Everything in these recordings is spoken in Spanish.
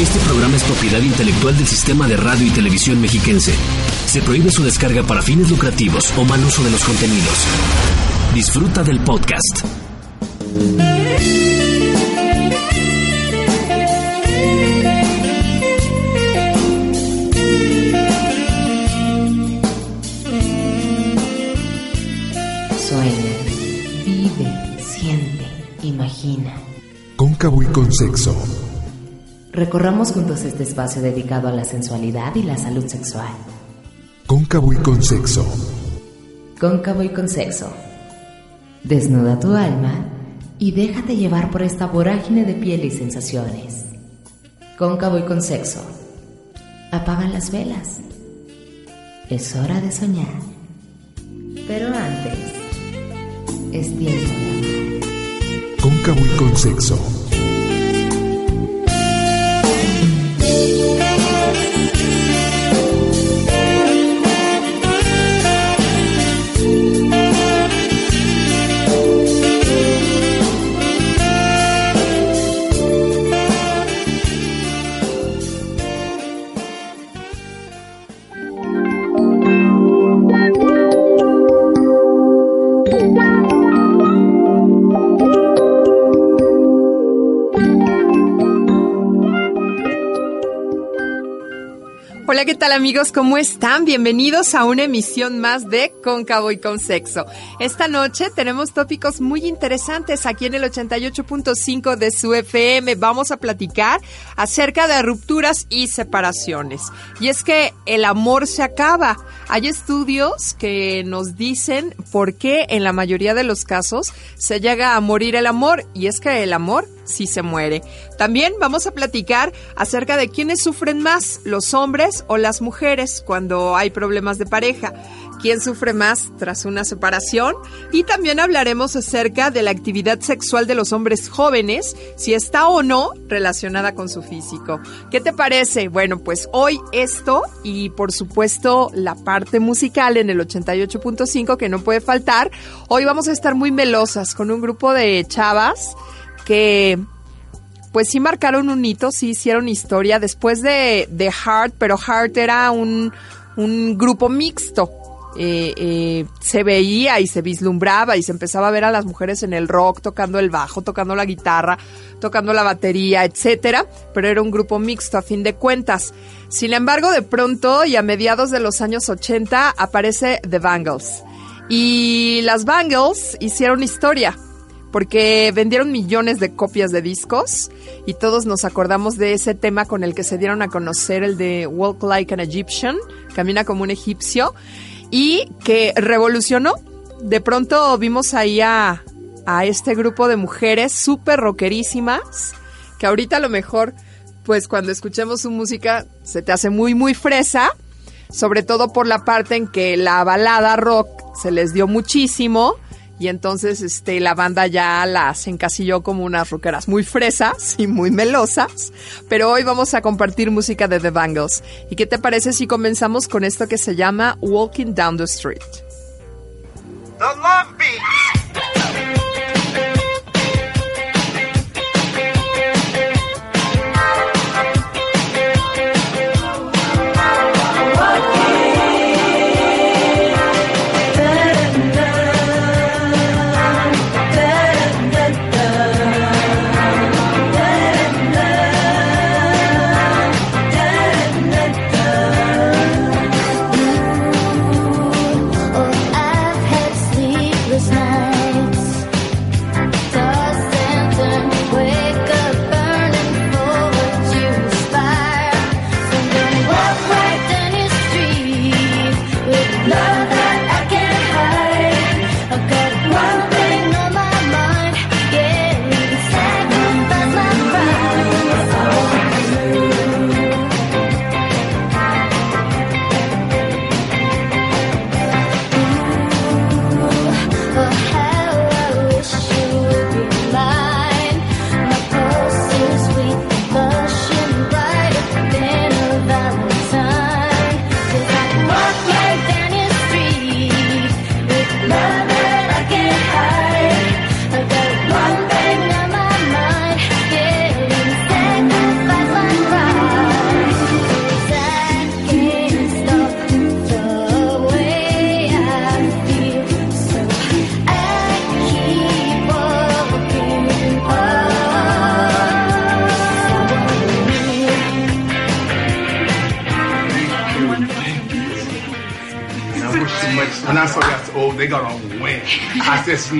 este programa es propiedad intelectual del Sistema de Radio y Televisión Mexiquense. Se prohíbe su descarga para fines lucrativos o mal uso de los contenidos. Disfruta del podcast. Cóncavo y con sexo. Recorramos juntos este espacio dedicado a la sensualidad y la salud sexual. Cóncavo y con sexo. Cóncavo y con sexo. Desnuda tu alma y déjate llevar por esta vorágine de piel y sensaciones. Cóncavo y con sexo. Apagan las velas. Es hora de soñar. Pero antes, es tiempo de amar. Cóncavo y con sexo. Hola, ¿qué amigos? ¿Cómo están? Bienvenidos a una emisión más de Cóncavo y con Sexo. Esta noche tenemos tópicos muy interesantes aquí en el 88.5 de su FM. Vamos a platicar acerca de rupturas y separaciones. Y es que el amor se acaba. Hay estudios que nos dicen por qué en la mayoría de los casos se llega a morir el amor. Y es que el amor sí se muere. También vamos a platicar acerca de quiénes sufren más, los hombres o las mujeres cuando hay problemas de pareja. ¿Quién sufre más tras una separación? Y también hablaremos acerca de la actividad sexual de los hombres jóvenes, si está o no relacionada con su físico. ¿Qué te parece? Bueno, pues hoy esto y por supuesto la parte musical en el 88.5 que no puede faltar. Hoy vamos a estar muy melosas con un grupo de chavas pues sí marcaron un hito, sí hicieron historia después de, de Heart, pero Heart era un, un grupo mixto. Eh, eh, se veía y se vislumbraba y se empezaba a ver a las mujeres en el rock tocando el bajo, tocando la guitarra, tocando la batería, etcétera, pero era un grupo mixto a fin de cuentas. Sin embargo, de pronto y a mediados de los años 80 aparece The Bangles. Y las Bangles hicieron historia porque vendieron millones de copias de discos y todos nos acordamos de ese tema con el que se dieron a conocer el de Walk Like an Egyptian, camina como un egipcio, y que revolucionó. De pronto vimos ahí a, a este grupo de mujeres súper rockerísimas, que ahorita a lo mejor, pues cuando escuchemos su música, se te hace muy, muy fresa, sobre todo por la parte en que la balada rock se les dio muchísimo y entonces este la banda ya las encasilló como unas rockeras muy fresas y muy melosas, pero hoy vamos a compartir música de The Bangles. ¿Y qué te parece si comenzamos con esto que se llama Walking Down the Street? The Love Beat.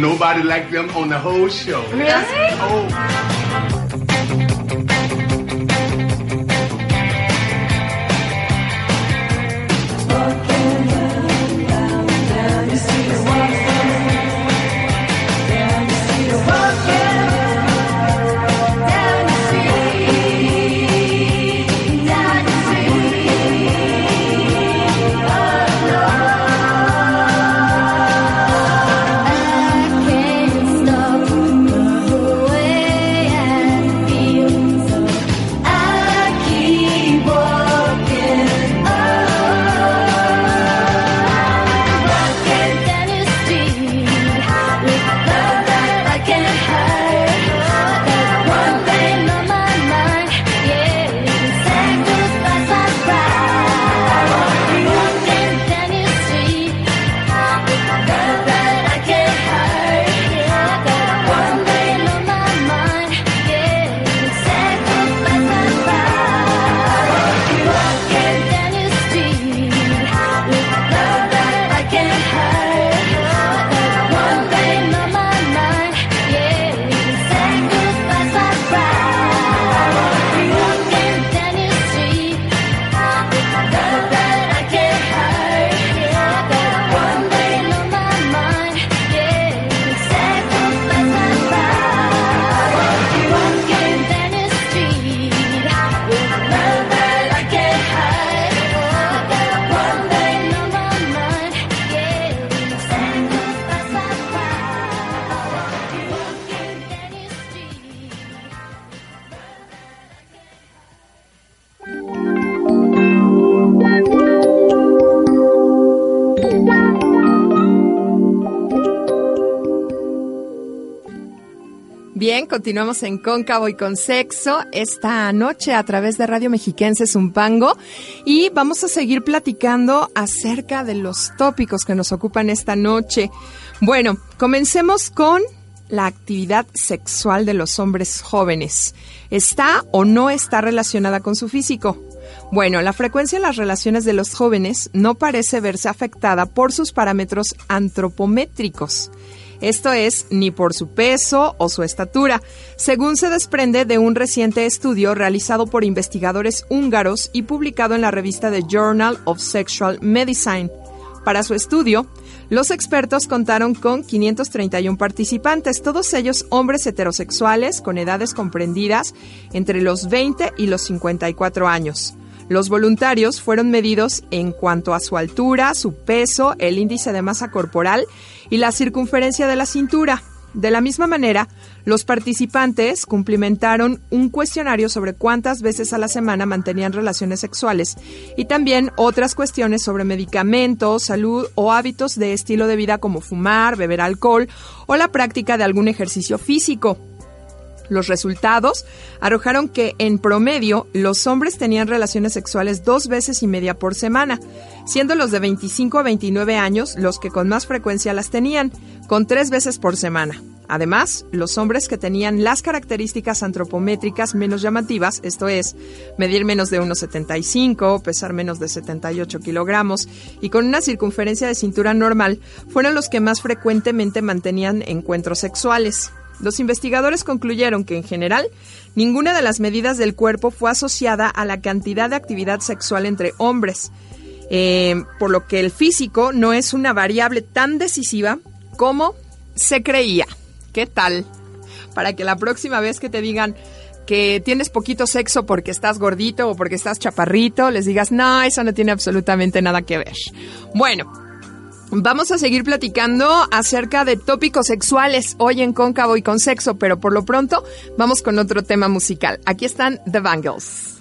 Nobody like them on the whole show. Really? Bien, continuamos en Cóncavo y con Sexo esta noche a través de Radio Mexiquense Zumpango y vamos a seguir platicando acerca de los tópicos que nos ocupan esta noche. Bueno, comencemos con la actividad sexual de los hombres jóvenes. ¿Está o no está relacionada con su físico? Bueno, la frecuencia en las relaciones de los jóvenes no parece verse afectada por sus parámetros antropométricos. Esto es, ni por su peso o su estatura, según se desprende de un reciente estudio realizado por investigadores húngaros y publicado en la revista The Journal of Sexual Medicine. Para su estudio, los expertos contaron con 531 participantes, todos ellos hombres heterosexuales con edades comprendidas entre los 20 y los 54 años. Los voluntarios fueron medidos en cuanto a su altura, su peso, el índice de masa corporal y la circunferencia de la cintura. De la misma manera, los participantes cumplimentaron un cuestionario sobre cuántas veces a la semana mantenían relaciones sexuales y también otras cuestiones sobre medicamentos, salud o hábitos de estilo de vida como fumar, beber alcohol o la práctica de algún ejercicio físico. Los resultados arrojaron que, en promedio, los hombres tenían relaciones sexuales dos veces y media por semana, siendo los de 25 a 29 años los que con más frecuencia las tenían, con tres veces por semana. Además, los hombres que tenían las características antropométricas menos llamativas, esto es, medir menos de 1,75, pesar menos de 78 kilogramos y con una circunferencia de cintura normal, fueron los que más frecuentemente mantenían encuentros sexuales. Los investigadores concluyeron que, en general, ninguna de las medidas del cuerpo fue asociada a la cantidad de actividad sexual entre hombres, eh, por lo que el físico no es una variable tan decisiva como se creía. ¿Qué tal? Para que la próxima vez que te digan que tienes poquito sexo porque estás gordito o porque estás chaparrito, les digas, no, eso no tiene absolutamente nada que ver. Bueno, Vamos a seguir platicando acerca de tópicos sexuales hoy en Cóncavo y con sexo, pero por lo pronto vamos con otro tema musical. Aquí están The Bangles.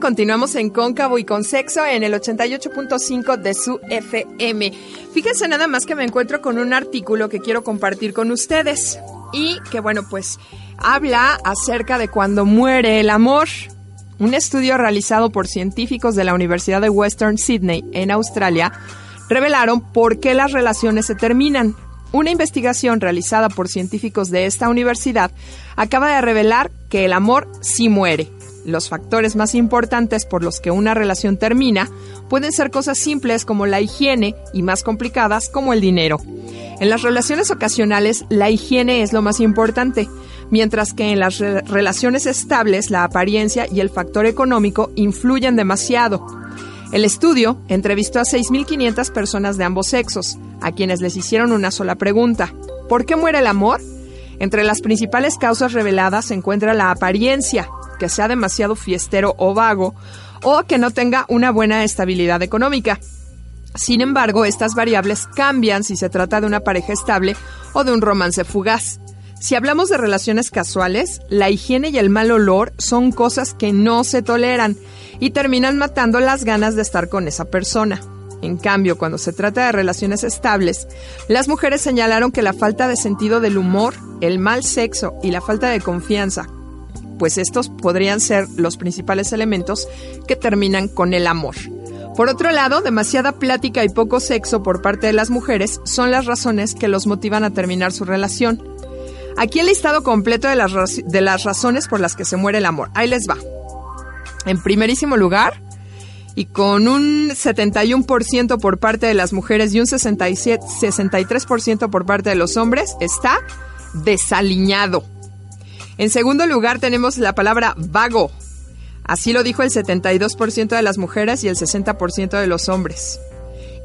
Continuamos en Cóncavo y con Sexo en el 88.5 de su FM. Fíjense nada más que me encuentro con un artículo que quiero compartir con ustedes y que bueno, pues habla acerca de cuando muere el amor. Un estudio realizado por científicos de la Universidad de Western Sydney en Australia revelaron por qué las relaciones se terminan. Una investigación realizada por científicos de esta universidad acaba de revelar que el amor sí muere. Los factores más importantes por los que una relación termina pueden ser cosas simples como la higiene y más complicadas como el dinero. En las relaciones ocasionales, la higiene es lo más importante, mientras que en las re- relaciones estables la apariencia y el factor económico influyen demasiado. El estudio entrevistó a 6.500 personas de ambos sexos, a quienes les hicieron una sola pregunta. ¿Por qué muere el amor? Entre las principales causas reveladas se encuentra la apariencia, que sea demasiado fiestero o vago, o que no tenga una buena estabilidad económica. Sin embargo, estas variables cambian si se trata de una pareja estable o de un romance fugaz. Si hablamos de relaciones casuales, la higiene y el mal olor son cosas que no se toleran y terminan matando las ganas de estar con esa persona. En cambio, cuando se trata de relaciones estables, las mujeres señalaron que la falta de sentido del humor, el mal sexo y la falta de confianza, pues estos podrían ser los principales elementos que terminan con el amor. Por otro lado, demasiada plática y poco sexo por parte de las mujeres son las razones que los motivan a terminar su relación. Aquí el listado completo de las, de las razones por las que se muere el amor. Ahí les va. En primerísimo lugar, y con un 71% por parte de las mujeres y un 67, 63% por parte de los hombres, está desaliñado. En segundo lugar tenemos la palabra vago. Así lo dijo el 72% de las mujeres y el 60% de los hombres.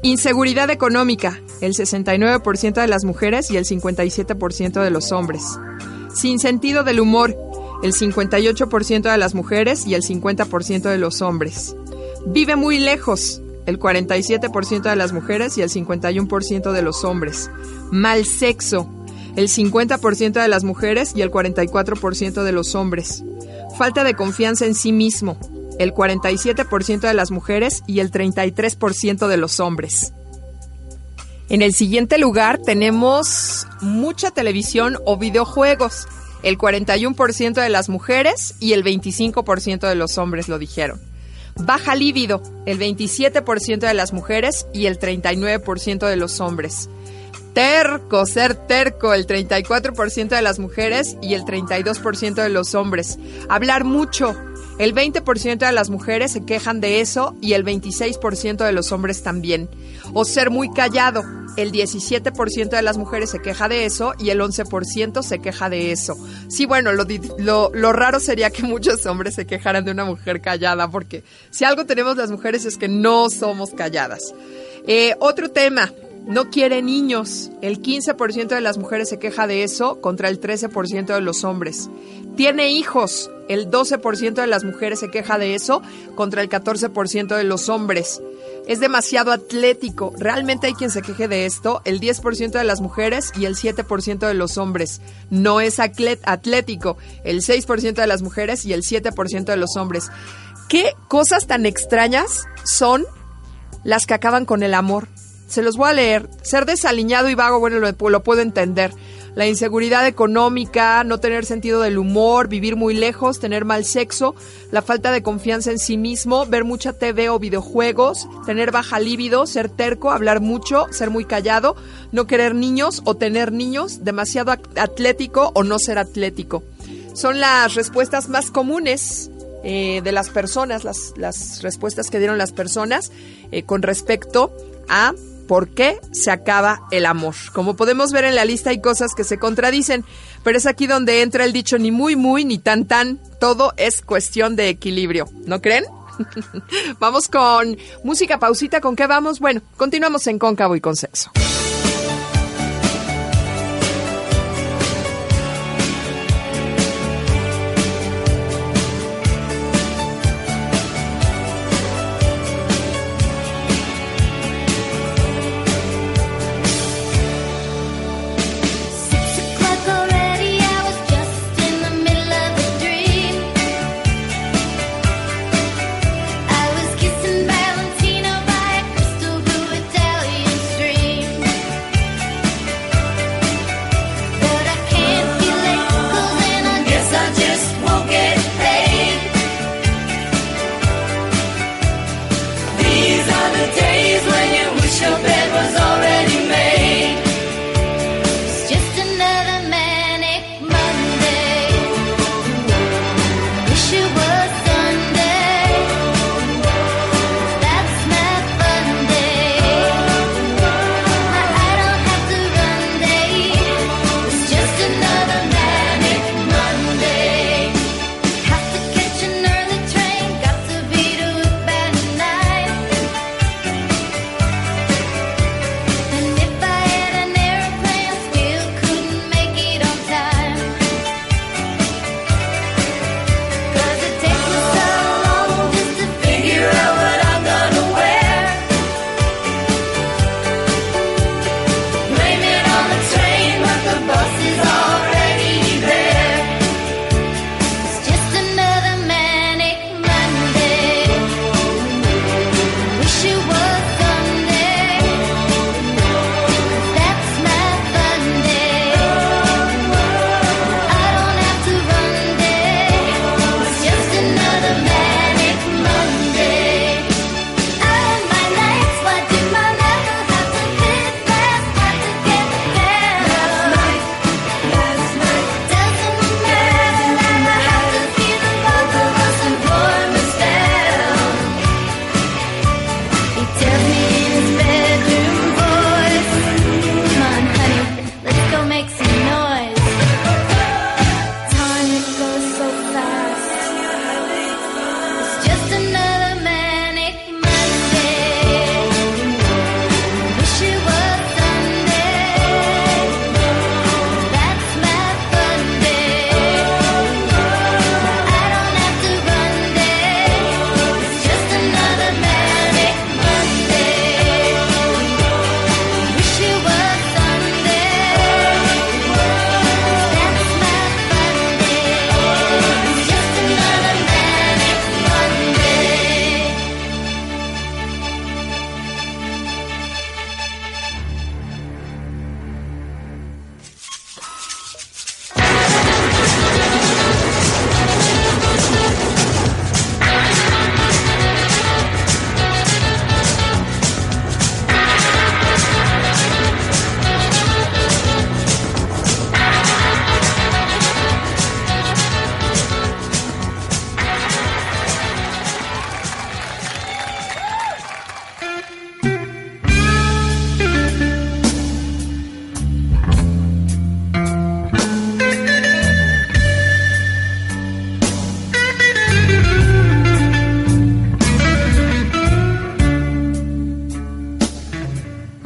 Inseguridad económica, el 69% de las mujeres y el 57% de los hombres. Sin sentido del humor, el 58% de las mujeres y el 50% de los hombres. Vive muy lejos, el 47% de las mujeres y el 51% de los hombres. Mal sexo, el 50% de las mujeres y el 44% de los hombres. Falta de confianza en sí mismo, el 47% de las mujeres y el 33% de los hombres. En el siguiente lugar tenemos mucha televisión o videojuegos. El 41% de las mujeres y el 25% de los hombres lo dijeron. Baja líbido, el 27% de las mujeres y el 39% de los hombres. Terco, ser terco, el 34% de las mujeres y el 32% de los hombres. Hablar mucho, el 20% de las mujeres se quejan de eso y el 26% de los hombres también. O ser muy callado, el 17% de las mujeres se queja de eso y el 11% se queja de eso. Sí, bueno, lo, lo, lo raro sería que muchos hombres se quejaran de una mujer callada, porque si algo tenemos las mujeres es que no somos calladas. Eh, otro tema, no quiere niños. El 15% de las mujeres se queja de eso contra el 13% de los hombres. Tiene hijos. El 12% de las mujeres se queja de eso contra el 14% de los hombres. Es demasiado atlético. Realmente hay quien se queje de esto. El 10% de las mujeres y el 7% de los hombres. No es atlético. El 6% de las mujeres y el 7% de los hombres. ¿Qué cosas tan extrañas son las que acaban con el amor. Se los voy a leer. Ser desaliñado y vago, bueno, lo, puedo entender. La inseguridad económica, no tener sentido del humor, vivir muy lejos, tener mal sexo, la falta de confianza en sí mismo, ver mucha TV o videojuegos, tener baja libido, ser terco, hablar mucho, ser muy callado, no querer niños o tener niños, demasiado at- atlético o no ser atlético. Son las respuestas más comunes eh, de las personas, las, las respuestas que dieron las personas eh, con respecto a por qué se acaba el amor. Como podemos ver en la lista hay cosas que se contradicen, pero es aquí donde entra el dicho ni muy muy ni tan tan, todo es cuestión de equilibrio, ¿no creen? vamos con música pausita, ¿con qué vamos? Bueno, continuamos en Cóncavo y con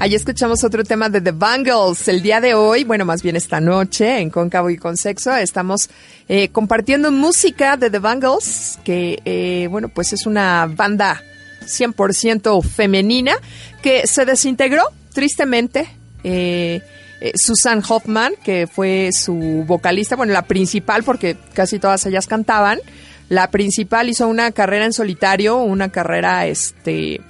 Ahí escuchamos otro tema de The Bangles. El día de hoy, bueno, más bien esta noche, en Cóncavo y con Sexo, estamos eh, compartiendo música de The Bangles, que, eh, bueno, pues es una banda 100% femenina que se desintegró, tristemente. Eh, eh, Susan Hoffman, que fue su vocalista, bueno, la principal, porque casi todas ellas cantaban. La principal hizo una carrera en solitario, una carrera, este,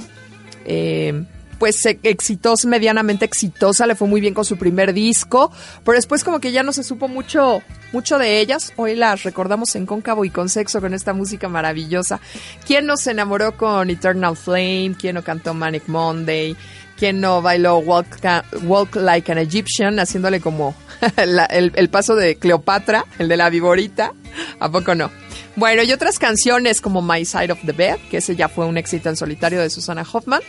eh, pues e- exitosa, medianamente exitosa, le fue muy bien con su primer disco, pero después como que ya no se supo mucho, mucho de ellas. Hoy las recordamos en Cóncavo y con Sexo con esta música maravillosa. ¿Quién no se enamoró con Eternal Flame? ¿Quién no cantó Manic Monday? ¿Quién no bailó Walk, Walk Like an Egyptian, haciéndole como el paso de Cleopatra, el de la viborita? ¿A poco no? Bueno, y otras canciones como My Side of the Bed, que ese ya fue un éxito en solitario de Susana Hoffman.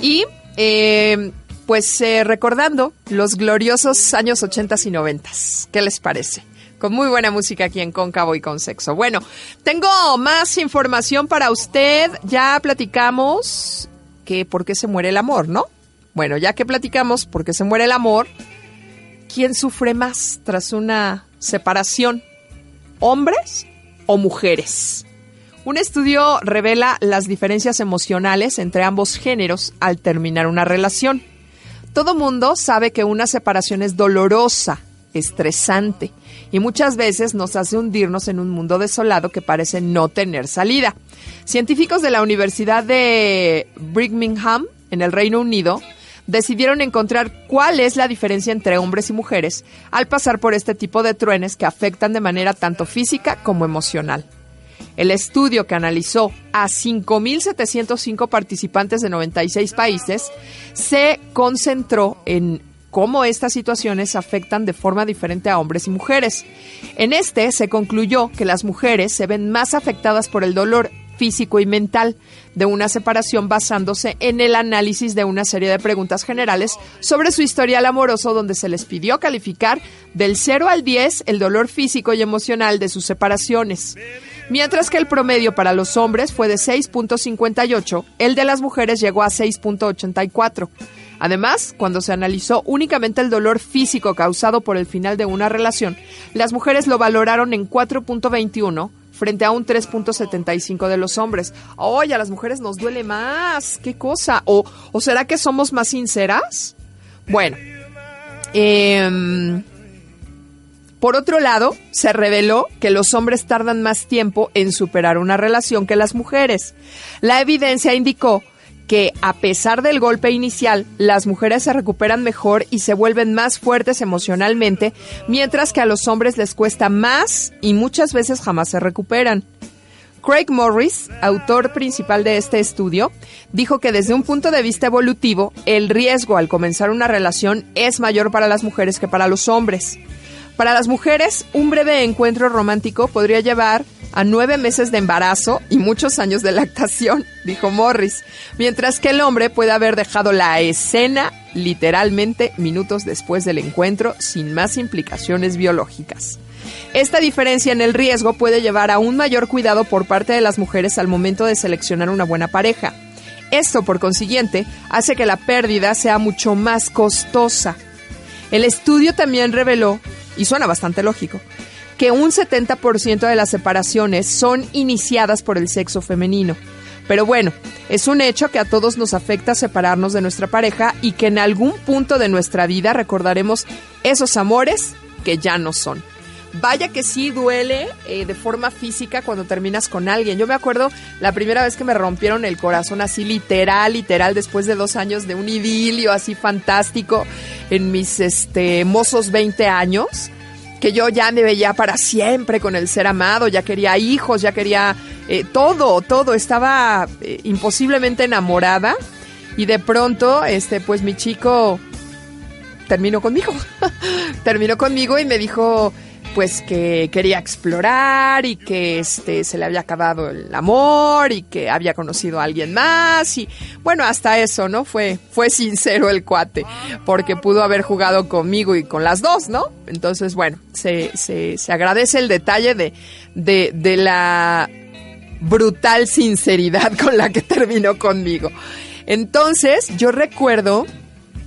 Y eh, pues eh, recordando los gloriosos años 80 y 90. ¿Qué les parece? Con muy buena música aquí en Cóncavo y con Sexo. Bueno, tengo más información para usted. Ya platicamos que por qué se muere el amor, ¿no? Bueno, ya que platicamos por qué se muere el amor, ¿quién sufre más tras una separación? ¿Hombres o mujeres? Un estudio revela las diferencias emocionales entre ambos géneros al terminar una relación. Todo mundo sabe que una separación es dolorosa, estresante y muchas veces nos hace hundirnos en un mundo desolado que parece no tener salida. Científicos de la Universidad de Birmingham, en el Reino Unido, decidieron encontrar cuál es la diferencia entre hombres y mujeres al pasar por este tipo de truenes que afectan de manera tanto física como emocional. El estudio que analizó a 5.705 participantes de 96 países se concentró en cómo estas situaciones afectan de forma diferente a hombres y mujeres. En este se concluyó que las mujeres se ven más afectadas por el dolor físico y mental de una separación basándose en el análisis de una serie de preguntas generales sobre su historial amoroso donde se les pidió calificar del 0 al 10 el dolor físico y emocional de sus separaciones. Mientras que el promedio para los hombres fue de 6.58, el de las mujeres llegó a 6.84. Además, cuando se analizó únicamente el dolor físico causado por el final de una relación, las mujeres lo valoraron en 4.21 frente a un 3.75 de los hombres. Oye, a las mujeres nos duele más. ¿Qué cosa? ¿O, o será que somos más sinceras? Bueno, em, por otro lado, se reveló que los hombres tardan más tiempo en superar una relación que las mujeres. La evidencia indicó que a pesar del golpe inicial, las mujeres se recuperan mejor y se vuelven más fuertes emocionalmente, mientras que a los hombres les cuesta más y muchas veces jamás se recuperan. Craig Morris, autor principal de este estudio, dijo que desde un punto de vista evolutivo, el riesgo al comenzar una relación es mayor para las mujeres que para los hombres. Para las mujeres, un breve encuentro romántico podría llevar a nueve meses de embarazo y muchos años de lactación, dijo Morris, mientras que el hombre puede haber dejado la escena literalmente minutos después del encuentro sin más implicaciones biológicas. Esta diferencia en el riesgo puede llevar a un mayor cuidado por parte de las mujeres al momento de seleccionar una buena pareja. Esto, por consiguiente, hace que la pérdida sea mucho más costosa. El estudio también reveló, y suena bastante lógico, que un 70% de las separaciones son iniciadas por el sexo femenino. Pero bueno, es un hecho que a todos nos afecta separarnos de nuestra pareja y que en algún punto de nuestra vida recordaremos esos amores que ya no son. Vaya que sí duele eh, de forma física cuando terminas con alguien. Yo me acuerdo la primera vez que me rompieron el corazón así literal, literal, después de dos años de un idilio así fantástico en mis este, mozos 20 años que yo ya me veía para siempre con el ser amado, ya quería hijos, ya quería eh, todo, todo, estaba eh, imposiblemente enamorada y de pronto, este, pues mi chico terminó conmigo, terminó conmigo y me dijo pues que quería explorar y que este se le había acabado el amor y que había conocido a alguien más y bueno hasta eso no fue fue sincero el cuate porque pudo haber jugado conmigo y con las dos no entonces bueno se, se, se agradece el detalle de, de, de la brutal sinceridad con la que terminó conmigo. Entonces yo recuerdo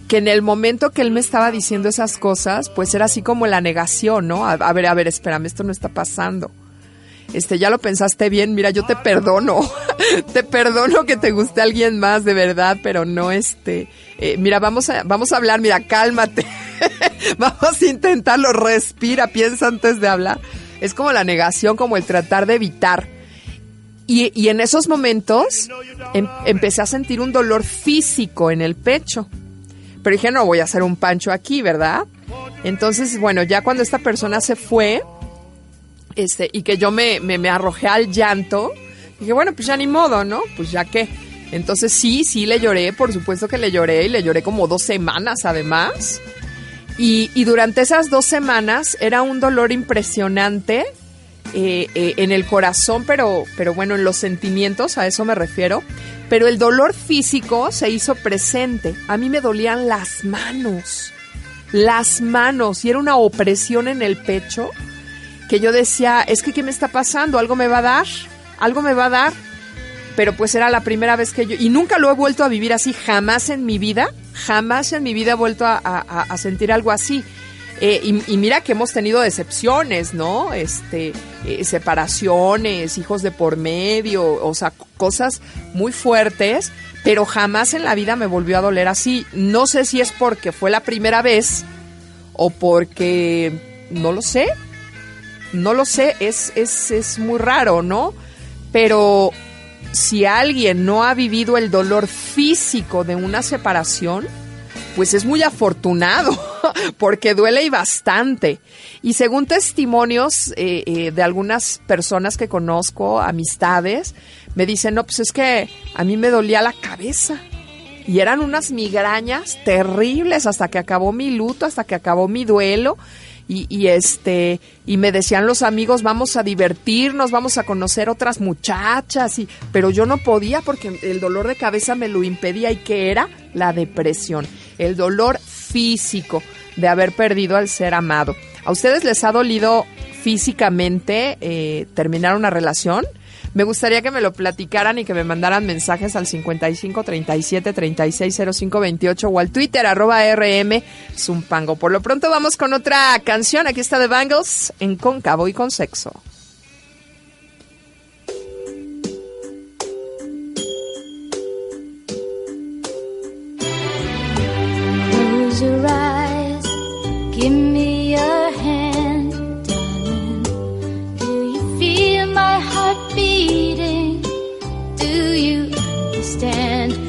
que en el momento que él me estaba diciendo esas cosas, pues era así como la negación, ¿no? A, ver, a ver, espérame, esto no está pasando. Este, ya lo pensaste bien, mira, yo te perdono, te perdono que te guste alguien más de verdad, pero no este, eh, mira, vamos a, vamos a hablar, mira, cálmate, vamos a intentarlo, respira, piensa antes de hablar. Es como la negación, como el tratar de evitar. Y, y en esos momentos em- empecé a sentir un dolor físico en el pecho. Pero dije, no voy a hacer un pancho aquí, ¿verdad? Entonces, bueno, ya cuando esta persona se fue, este, y que yo me, me, arrojé al llanto, dije, bueno, pues ya ni modo, ¿no? Pues ya qué. Entonces sí, sí le lloré, por supuesto que le lloré, y le lloré como dos semanas además. Y, y durante esas dos semanas era un dolor impresionante eh, eh, en el corazón, pero, pero bueno, en los sentimientos, a eso me refiero. Pero el dolor físico se hizo presente. A mí me dolían las manos, las manos, y era una opresión en el pecho que yo decía, es que ¿qué me está pasando? ¿Algo me va a dar? ¿Algo me va a dar? Pero pues era la primera vez que yo, y nunca lo he vuelto a vivir así, jamás en mi vida, jamás en mi vida he vuelto a, a- a sentir algo así. Eh, y, mira que hemos tenido decepciones, ¿no? Este, eh, separaciones, hijos de por medio, o sea, cosas muy fuertes, pero jamás en la vida me volvió a doler así. No sé si es porque fue la primera vez o porque, no lo sé, no lo sé, es, es, es muy raro, ¿no? Pero si alguien no ha vivido el dolor físico de una separación, pues es muy afortunado, porque duele y bastante. Y según testimonios eh, eh, de algunas personas que conozco, amistades, me dicen, no, pues es que a mí me dolía la cabeza. Y eran unas migrañas terribles hasta que acabó mi luto, hasta que acabó mi duelo. Y, y este, y me decían los amigos, vamos a divertirnos, vamos a conocer otras muchachas, y, pero yo no podía porque el dolor de cabeza me lo impedía y que era la depresión, el dolor físico de haber perdido al ser amado. ¿A ustedes les ha dolido físicamente eh, terminar una relación? Me gustaría que me lo platicaran y que me mandaran mensajes al 55 37 36 05 28 o al Twitter arroba rm zumpango. Por lo pronto vamos con otra canción. Aquí está The Bangles en Cóncavo y con Sexo. Close your eyes, give me your hand, darling. Do you feel my heart beating? Do you understand?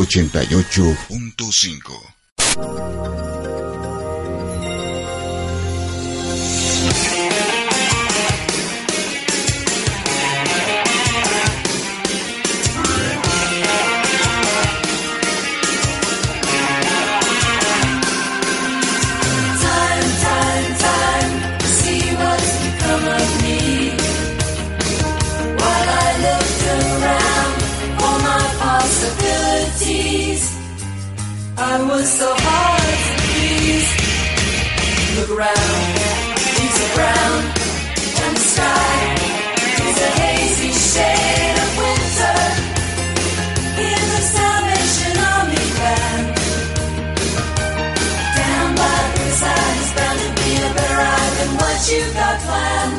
88.5. was so hard to please. Look around, leaves are brown, and the sky is a hazy shade of winter. In the Salvation Army band. Down by the riverside is bound to be a better ride than what you got planned.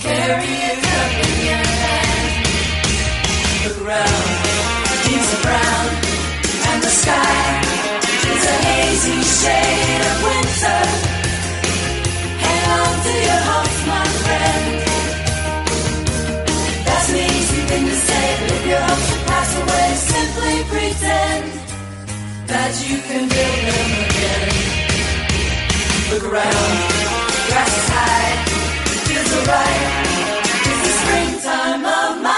Carry a cup in your hand. Look around, leaves are brown, and the sky a shade of winter. Hang on to your hopes, my friend. That's an easy thing to say, but if your hopes should pass away, simply pretend that you can build them again. Look around, grass is high, feels alright. It's the springtime of my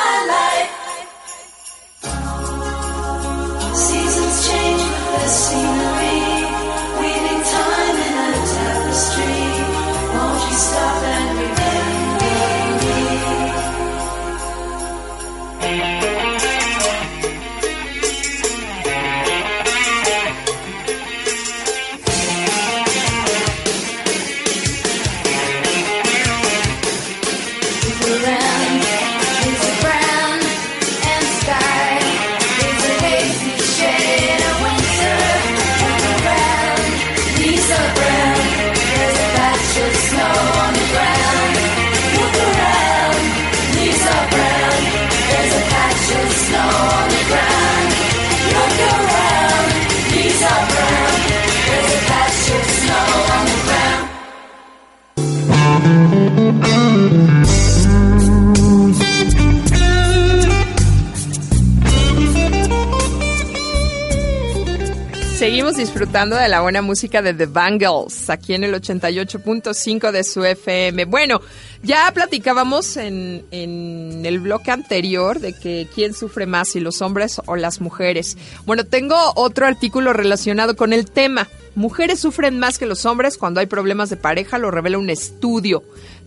de la buena música de The Bangles, aquí en el 88.5 de su FM. Bueno, ya platicábamos en, en el bloque anterior de que quién sufre más, si los hombres o las mujeres. Bueno, tengo otro artículo relacionado con el tema. Mujeres sufren más que los hombres cuando hay problemas de pareja, lo revela un estudio.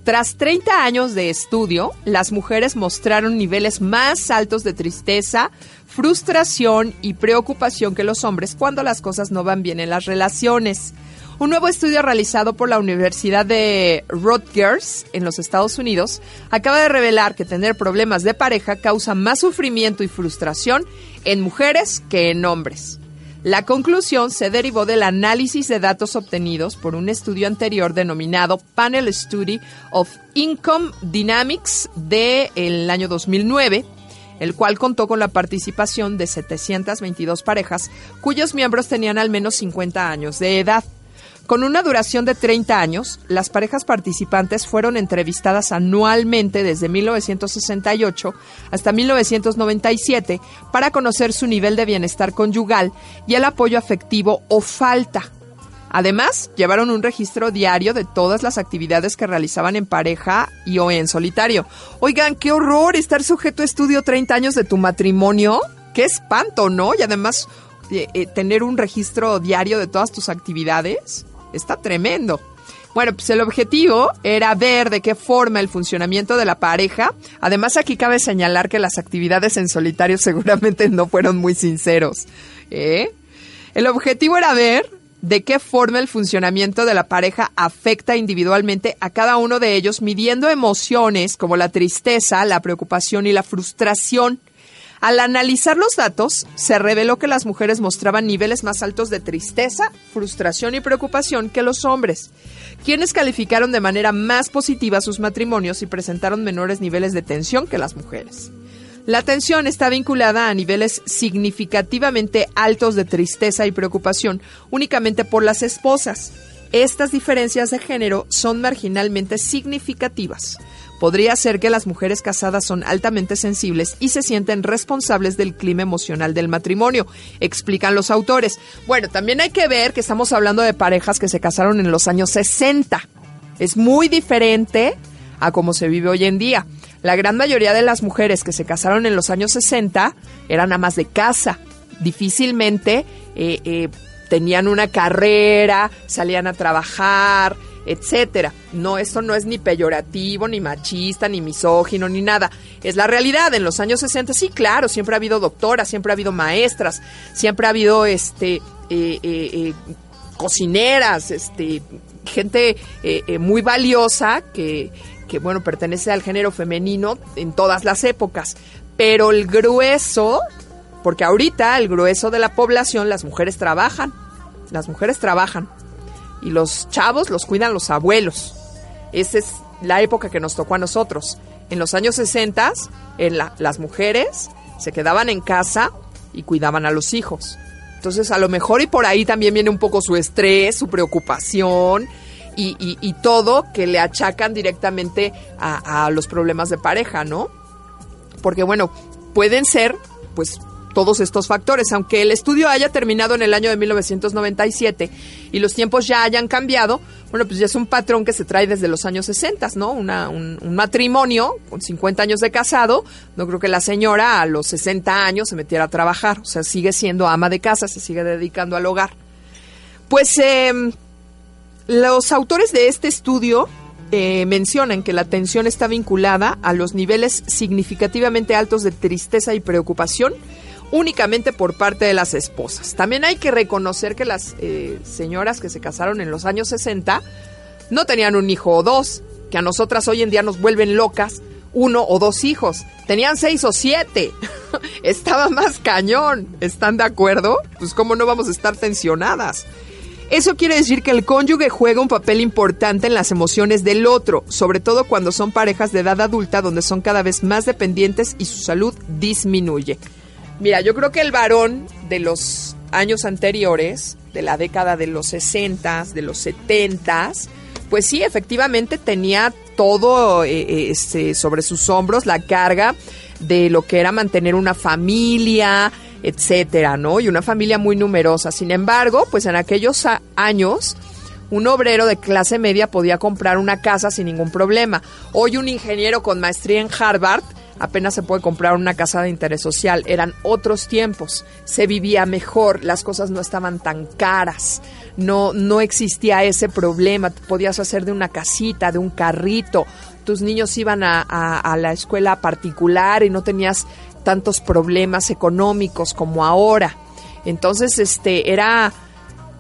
Tras 30 años de estudio, las mujeres mostraron niveles más altos de tristeza, frustración y preocupación que los hombres cuando las cosas no van bien en las relaciones. Un nuevo estudio realizado por la Universidad de Rutgers en los Estados Unidos acaba de revelar que tener problemas de pareja causa más sufrimiento y frustración en mujeres que en hombres. La conclusión se derivó del análisis de datos obtenidos por un estudio anterior denominado Panel Study of Income Dynamics del año 2009, el cual contó con la participación de 722 parejas cuyos miembros tenían al menos 50 años de edad. Con una duración de 30 años, las parejas participantes fueron entrevistadas anualmente desde 1968 hasta 1997 para conocer su nivel de bienestar conyugal y el apoyo afectivo o falta. Además, llevaron un registro diario de todas las actividades que realizaban en pareja y o en solitario. Oigan, qué horror estar sujeto a estudio 30 años de tu matrimonio. Qué espanto, ¿no? Y además eh, eh, tener un registro diario de todas tus actividades. Está tremendo. Bueno, pues el objetivo era ver de qué forma el funcionamiento de la pareja. Además, aquí cabe señalar que las actividades en solitario seguramente no fueron muy sinceros. ¿eh? El objetivo era ver de qué forma el funcionamiento de la pareja afecta individualmente a cada uno de ellos, midiendo emociones como la tristeza, la preocupación y la frustración. Al analizar los datos, se reveló que las mujeres mostraban niveles más altos de tristeza, frustración y preocupación que los hombres, quienes calificaron de manera más positiva sus matrimonios y presentaron menores niveles de tensión que las mujeres. La tensión está vinculada a niveles significativamente altos de tristeza y preocupación únicamente por las esposas. Estas diferencias de género son marginalmente significativas. Podría ser que las mujeres casadas son altamente sensibles y se sienten responsables del clima emocional del matrimonio, explican los autores. Bueno, también hay que ver que estamos hablando de parejas que se casaron en los años 60. Es muy diferente a cómo se vive hoy en día. La gran mayoría de las mujeres que se casaron en los años 60 eran amas de casa. Difícilmente eh, eh, tenían una carrera, salían a trabajar, etcétera. No, esto no es ni peyorativo, ni machista, ni misógino, ni nada. Es la realidad. En los años 60, sí, claro, siempre ha habido doctoras, siempre ha habido maestras, siempre ha habido este eh, eh, eh, cocineras, este gente muy valiosa que, que, bueno, pertenece al género femenino en todas las épocas. Pero el grueso, porque ahorita el grueso de la población, las mujeres trabajan. Las mujeres trabajan y los chavos los cuidan los abuelos. Esa es la época que nos tocó a nosotros. En los años 60, en la- las mujeres se quedaban en casa y cuidaban a los hijos. Entonces, a lo mejor y por ahí también viene un poco su estrés, su preocupación y, todo que le achacan directamente a los problemas de pareja, ¿no? Porque bueno, pueden ser pues todos estos factores, aunque el estudio haya terminado en el año de 1997 y los tiempos ya hayan cambiado, bueno, pues ya es un patrón que se trae desde los años 60, ¿no? Una- un, matrimonio con 50 años de casado, no creo que la señora a los 60 años se metiera a trabajar, o sea, sigue siendo ama de casa, se sigue dedicando al hogar. Pues em, los autores de este estudio eh, mencionan que la tensión está vinculada a los niveles significativamente altos de tristeza y preocupación únicamente por parte de las esposas. También hay que reconocer que las eh, señoras que se casaron en los años 60 no tenían un hijo o dos, que a nosotras hoy en día nos vuelven locas uno o dos hijos. Tenían seis o siete. Estaba más cañón. ¿Están de acuerdo? Pues cómo no vamos a estar tensionadas. Eso quiere decir que el cónyuge juega un papel importante en las emociones del otro, sobre todo cuando son parejas de edad adulta donde son cada vez más dependientes y su salud disminuye. Mira, yo creo que el varón de los años anteriores, de la década de los 60, de los 70, pues sí, efectivamente tenía todo eh, eh, este, sobre sus hombros la carga de lo que era mantener una familia, etcétera, ¿no? Y una familia muy numerosa. Sin embargo, pues en aquellos años, un obrero de clase media podía comprar una casa sin ningún problema. Hoy un ingeniero con maestría en Harvard apenas se puede comprar una casa de interés social. Eran otros tiempos, se vivía mejor, las cosas no estaban tan caras, no, no existía ese problema, podías hacer de una casita, de un carrito, tus niños iban a, la escuela particular y no tenías tantos problemas económicos como ahora. Entonces, este, era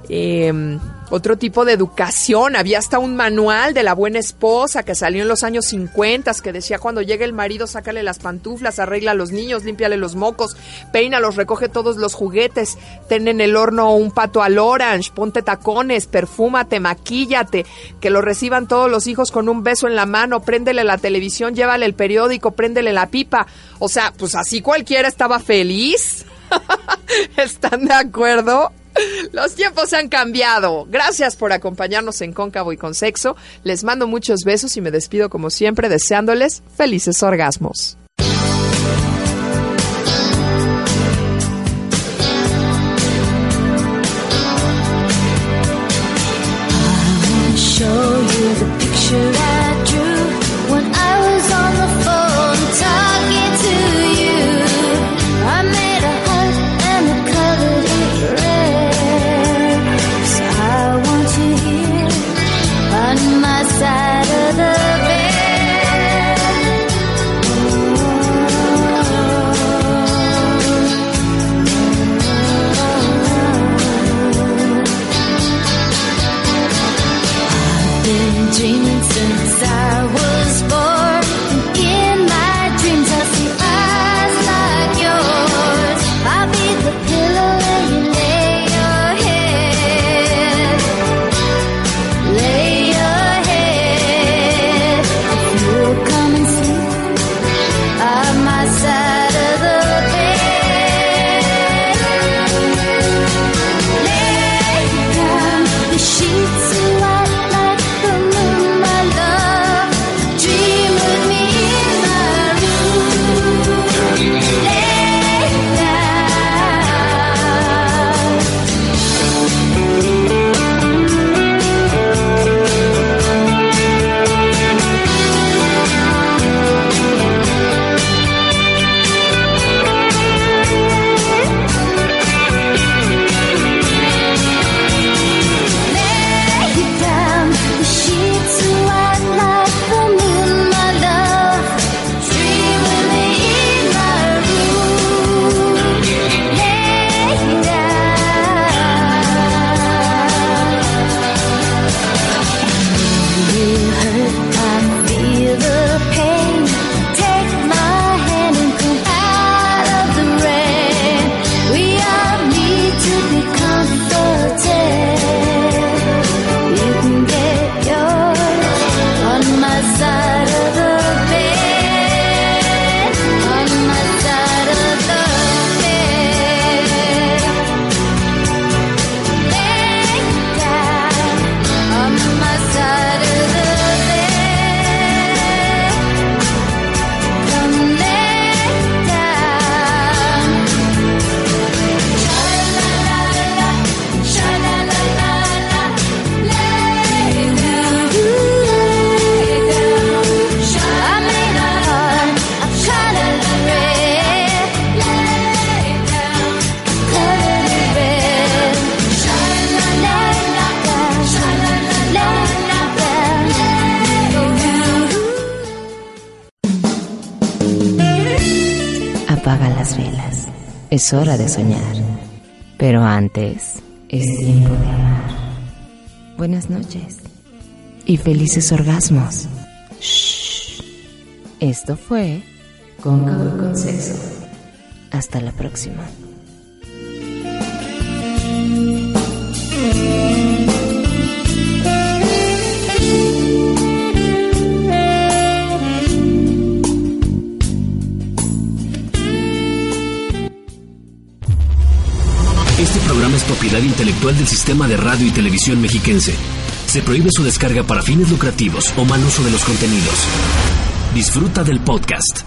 eh, otro tipo de educación. Había hasta un manual de la buena esposa que salió en los años 50 que decía cuando llegue el marido, sácale las pantuflas, arregla a los niños, límpiale los mocos, peínalos, recoge todos los juguetes, ten en el horno un pato al orange, ponte tacones, perfúmate, maquíllate, que lo reciban todos los hijos con un beso en la mano, préndele la televisión, llévale el periódico, préndele la pipa. O sea, pues así cualquiera estaba feliz. ¿Están de acuerdo? Los tiempos han cambiado. Gracias por acompañarnos en Cóncavo y con Sexo. Les mando muchos besos y me despido como siempre deseándoles felices orgasmos. Since I Es hora de soñar. Pero antes, es tiempo de amar. Buenas noches. Y felices orgasmos. Shh. Esto fue Cóncavo con sexo. Hasta la próxima. Propiedad intelectual del Sistema de Radio y Televisión Mexiquense. Se prohíbe su descarga para fines lucrativos o mal uso de los contenidos. Disfruta del podcast.